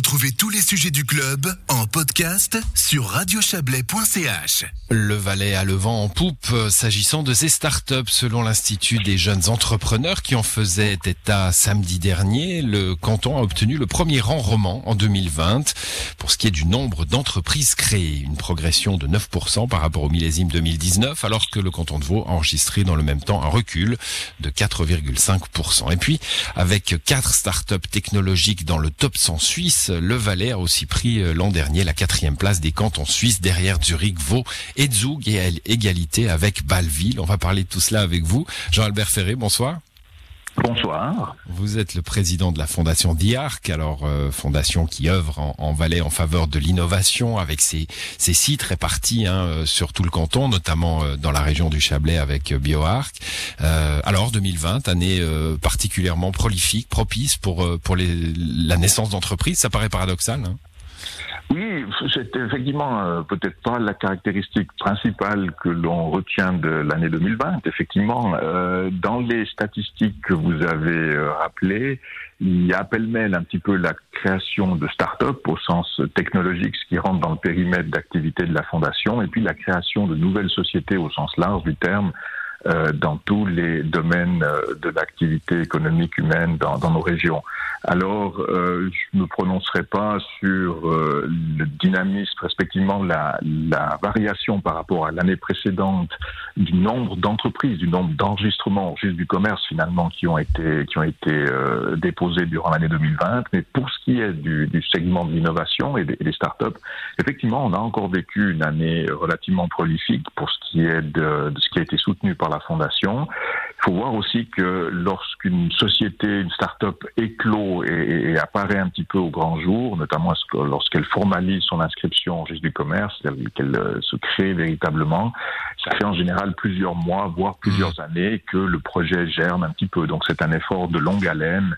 Retrouvez tous les sujets du club en podcast sur radiochablais.ch. Le Valais a le vent en poupe euh, s'agissant de ses startups. Selon l'Institut des jeunes entrepreneurs qui en faisait état samedi dernier, le canton a obtenu le premier rang roman en 2020 pour ce qui est du nombre d'entreprises créées. Une progression de 9% par rapport au millésime 2019 alors que le canton de Vaud a enregistré dans le même temps un recul de 4,5%. Et puis, avec quatre startups technologiques dans le top 100 suisse, le Valais a aussi pris euh, l'an dernier la quatrième place des cantons suisses derrière Zurich, Vaud et Zug et à égalité avec Bâle-Ville. On va parler de tout cela avec vous. Jean-Albert Ferré, bonsoir. Bonsoir. Vous êtes le président de la fondation DIARC, alors euh, fondation qui œuvre en, Valais en faveur de l'innovation avec ses, sites répartis hein, euh, sur tout le canton, notamment euh, dans la région du Chablais avec BioArc. alors 2020, année particulièrement prolifique, propice pour pour les, la naissance d'entreprises. Ça paraît paradoxal. Hein? Oui, c'est effectivement euh, peut-être pas la caractéristique principale que l'on retient de l'année 2020. Effectivement, euh, dans les statistiques que vous avez euh, rappelées, il y a pêle-mêle un petit peu la création de start-up au sens technologique, ce qui rentre dans le périmètre d'activité de la fondation, et puis la création de nouvelles sociétés au sens large du terme, euh, dans tous les domaines euh, de l'activité économique humaine dans, dans, nos régions. Alors, euh, je ne me prononcerai pas sur euh, le dynamisme, respectivement la, variation par rapport à l'année précédente du nombre d'entreprises, du nombre d'enregistrements juste du commerce finalement qui ont été qui ont été euh, déposés durant l'année 2020. Mais pour ce qui est du, segment de l'innovation et des, des startups, effectivement, on a encore vécu une année relativement prolifique pour ce qui est de ce qui a été soutenu par la fondation. Il faut voir aussi que lorsqu'une société, une start-up éclot et, apparaît un petit peu au grand jour, notamment lorsqu'elle formalise son inscription au registre du commerce, qu'elle euh, se crée véritablement, ça fait en général plusieurs mois, voire plusieurs mmh. années que le projet germe un petit peu. Donc c'est un effort de longue haleine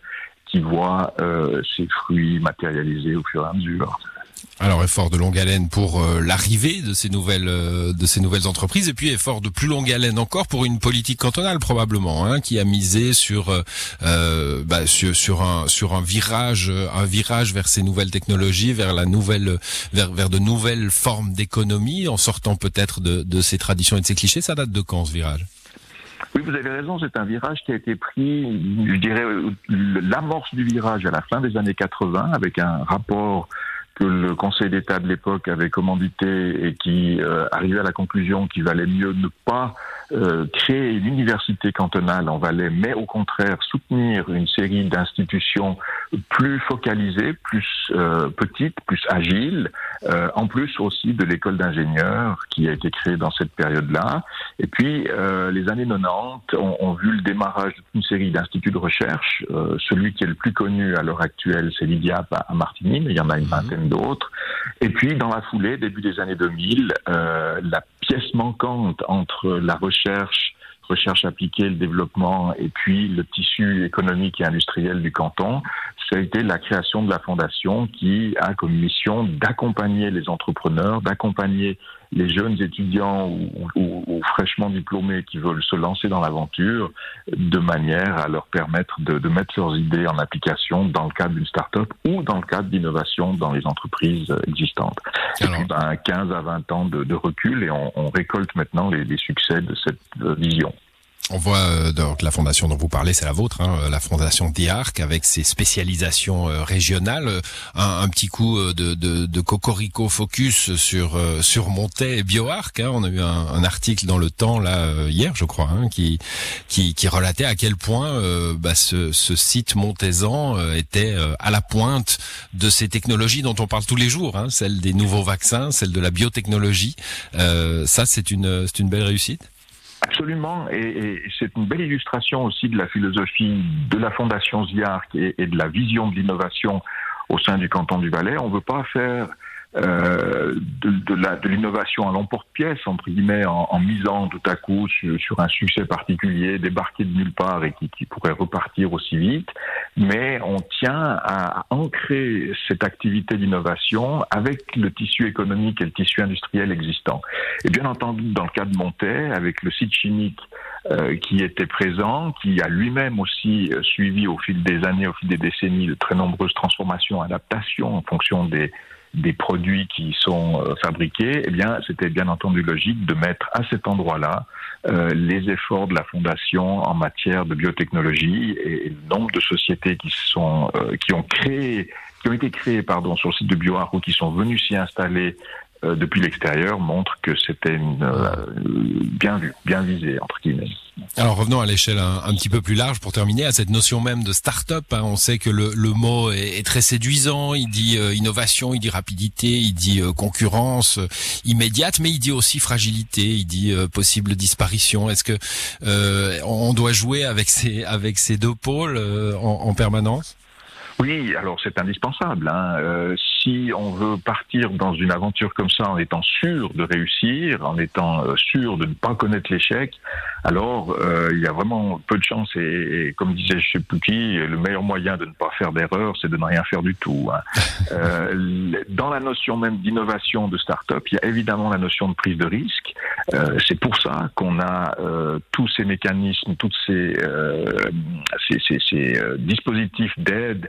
qui voit euh, ses fruits matérialisés au fur et à mesure. Alors effort de longue haleine pour euh, l'arrivée de ces nouvelles euh, de ces nouvelles entreprises et puis effort de plus longue haleine encore pour une politique cantonale probablement hein, qui a misé sur euh, bah, sur, un sur un virage un virage vers ces nouvelles technologies vers la nouvelle vers vers de nouvelles formes d'économie en sortant peut-être de, de ces traditions et de ces clichés. Ça date de quand ce virage? Oui, vous avez raison, c'est un virage qui a été pris, je dirais, l'amorce du virage à la fin des années 80 avec un rapport que le Conseil d'État de l'époque avait commandité et qui euh, arrivait à la conclusion qu'il valait mieux ne pas euh, créer une université cantonale. En Valais, mais au contraire soutenir une série d'institutions plus focalisées, plus euh, petites, plus agiles, euh, en plus aussi de l'école d'ingénieurs qui a été créée dans cette période-là. Et puis les années 90 ont, ont, vu le démarrage d'une série d'instituts de recherche. celui qui est le plus connu à l'heure actuelle, c'est l'IDIAP à, Martigny, mais il y en a une mhm. vingtaine d'autres. Et puis dans la foulée, début des années 2000, la pièce manquante entre la recherche, recherche appliquée, le développement et puis le tissu économique et industriel du canton, ça a été la création de la fondation qui a comme mission d'accompagner les entrepreneurs, d'accompagner les jeunes étudiants ou, fraîchement diplômés qui veulent se lancer dans l'aventure de manière à leur permettre de, mettre leurs idées en application dans le cadre d'une start-up ou dans le cadre d'innovation dans les entreprises existantes. Et puis, ben, 15 à 20 ans de, recul et on, récolte maintenant les, les succès de cette vision. On voit euh, donc la fondation dont vous parlez, c'est la vôtre, hein, la fondation DIARC avec ses spécialisations euh, régionales. Un, petit coup euh, de, de, de, cocorico focus sur sur Montet et BioArc. Hein. On a eu un, article dans le Temps là hier, je crois, hein, qui, qui, qui relatait à quel point bah, ce, ce site montaisan était à la pointe de ces technologies dont on parle tous les jours, hein, celle des nouveaux vaccins, celle de la biotechnologie. ça, c'est une c'est une belle réussite? Absolument, et, c'est une belle illustration aussi de la philosophie de la Fondation ZIARC et, de la vision de l'innovation au sein du canton du Valais. On ne veut pas faire euh, de, de l'innovation à l'emporte-pièce, entre guillemets, en, en, misant tout à coup sur, un succès particulier, débarqué de nulle part et qui, qui, pourrait repartir aussi vite. Mais on tient à ancrer cette activité d'innovation avec le tissu économique et le tissu industriel existant. Et bien entendu, dans le cas de Montet, avec le site chimique qui était présent, qui a lui-même aussi suivi au fil des années, au fil des décennies, de très nombreuses transformations, adaptations en fonction des, des produits qui sont fabriqués, eh bien, c'était bien entendu logique de mettre à cet endroit-là les efforts de la fondation en matière de biotechnologie et, le nombre de sociétés qui sont qui ont créé qui ont été créés pardon, sur le site de BioAro, qui sont venus s'y installer euh, depuis l'extérieur montre que c'était euh, bien vu, bien visé entre guillemets. Alors revenons à l'échelle un, petit peu plus large pour terminer à cette notion même de start-up. Hein. On sait que le, le mot est, très séduisant. Il dit euh, innovation, il dit rapidité, il dit concurrence immédiate, mais il dit aussi fragilité, il dit possible disparition. Est-ce que on doit jouer avec ces avec ces deux pôles en, en permanence? Oui, alors c'est indispensable. Hein. Euh, si on veut partir dans une aventure comme ça en étant sûr de réussir, en étant euh, sûr de ne pas connaître l'échec, alors euh, il y a vraiment peu de chance. Et, comme disait je sais plus qui, le meilleur moyen de ne pas faire d'erreur, c'est de ne rien faire du tout. Hein. dans la notion même d'innovation de start-up, il y a évidemment la notion de prise de risque. c'est pour ça qu'on a tous ces mécanismes, tous ces, ces, ces, ces dispositifs d'aide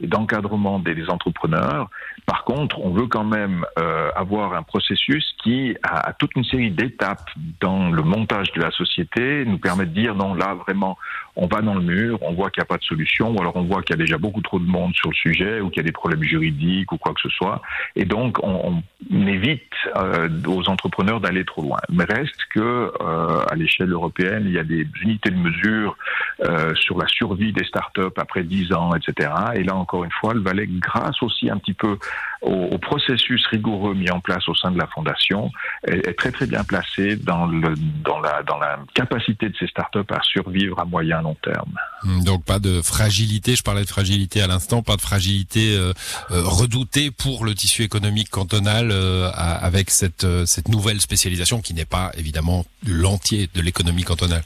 et d'encadrement des, entrepreneurs. Par contre, on veut quand même euh, avoir un processus qui a, toute une série d'étapes dans le montage de la société, nous permet de dire non, là vraiment, on va dans le mur, on voit qu'il n'y a pas de solution, ou alors on voit qu'il y a déjà beaucoup trop de monde sur le sujet, ou qu'il y a des problèmes juridiques ou quoi que ce soit, et donc on, évite euh, aux entrepreneurs d'aller trop loin. Mais reste que euh, à l'échelle européenne, il y a des unités de mesure euh, sur la survie des startups après 10 ans, etc. Et là encore une fois, le Valais, grâce aussi un petit peu au, processus rigoureux mis en place au sein de la fondation, est, très très bien placé dans, la, capacité de ces startups à survivre à moyen long terme. Hmm, donc pas de fragilité, je parlais de fragilité à l'instant, pas de fragilité euh, euh, redoutée pour le tissu économique cantonal euh, avec cette, cette nouvelle spécialisation qui n'est pas évidemment l'entier de l'économie cantonale.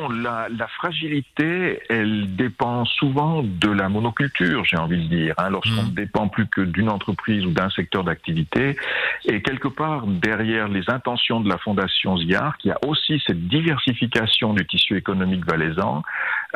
Bon, la, la, fragilité, elle dépend souvent de la monoculture, j'ai envie de dire. Hein, Lorsqu'on ne mmh. dépend plus que d'une entreprise ou d'un secteur d'activité, et quelque part derrière les intentions de la Fondation ZIAR, qui a aussi cette diversification du tissu économique valaisan,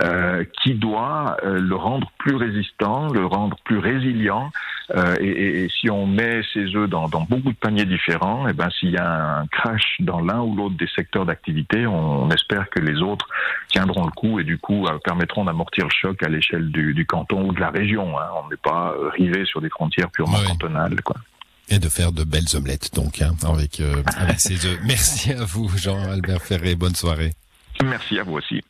euh, qui doit euh, le rendre plus résistant, le rendre plus résilient. Euh, et, et, si on met ses œufs dans, dans, beaucoup de paniers différents, et eh ben s'il y a un crash dans l'un ou l'autre des secteurs d'activité, on, on espère que les autres tiendront le coup et du coup permettront d'amortir le choc à l'échelle du, canton ou de la région. Hein. On n'est pas rivé sur des frontières purement cantonales. Quoi. Et de faire de belles omelettes, donc, hein, avec, euh, avec ces œufs. Merci à vous, Jean-Albert Ferré. Bonne soirée. Merci à vous aussi.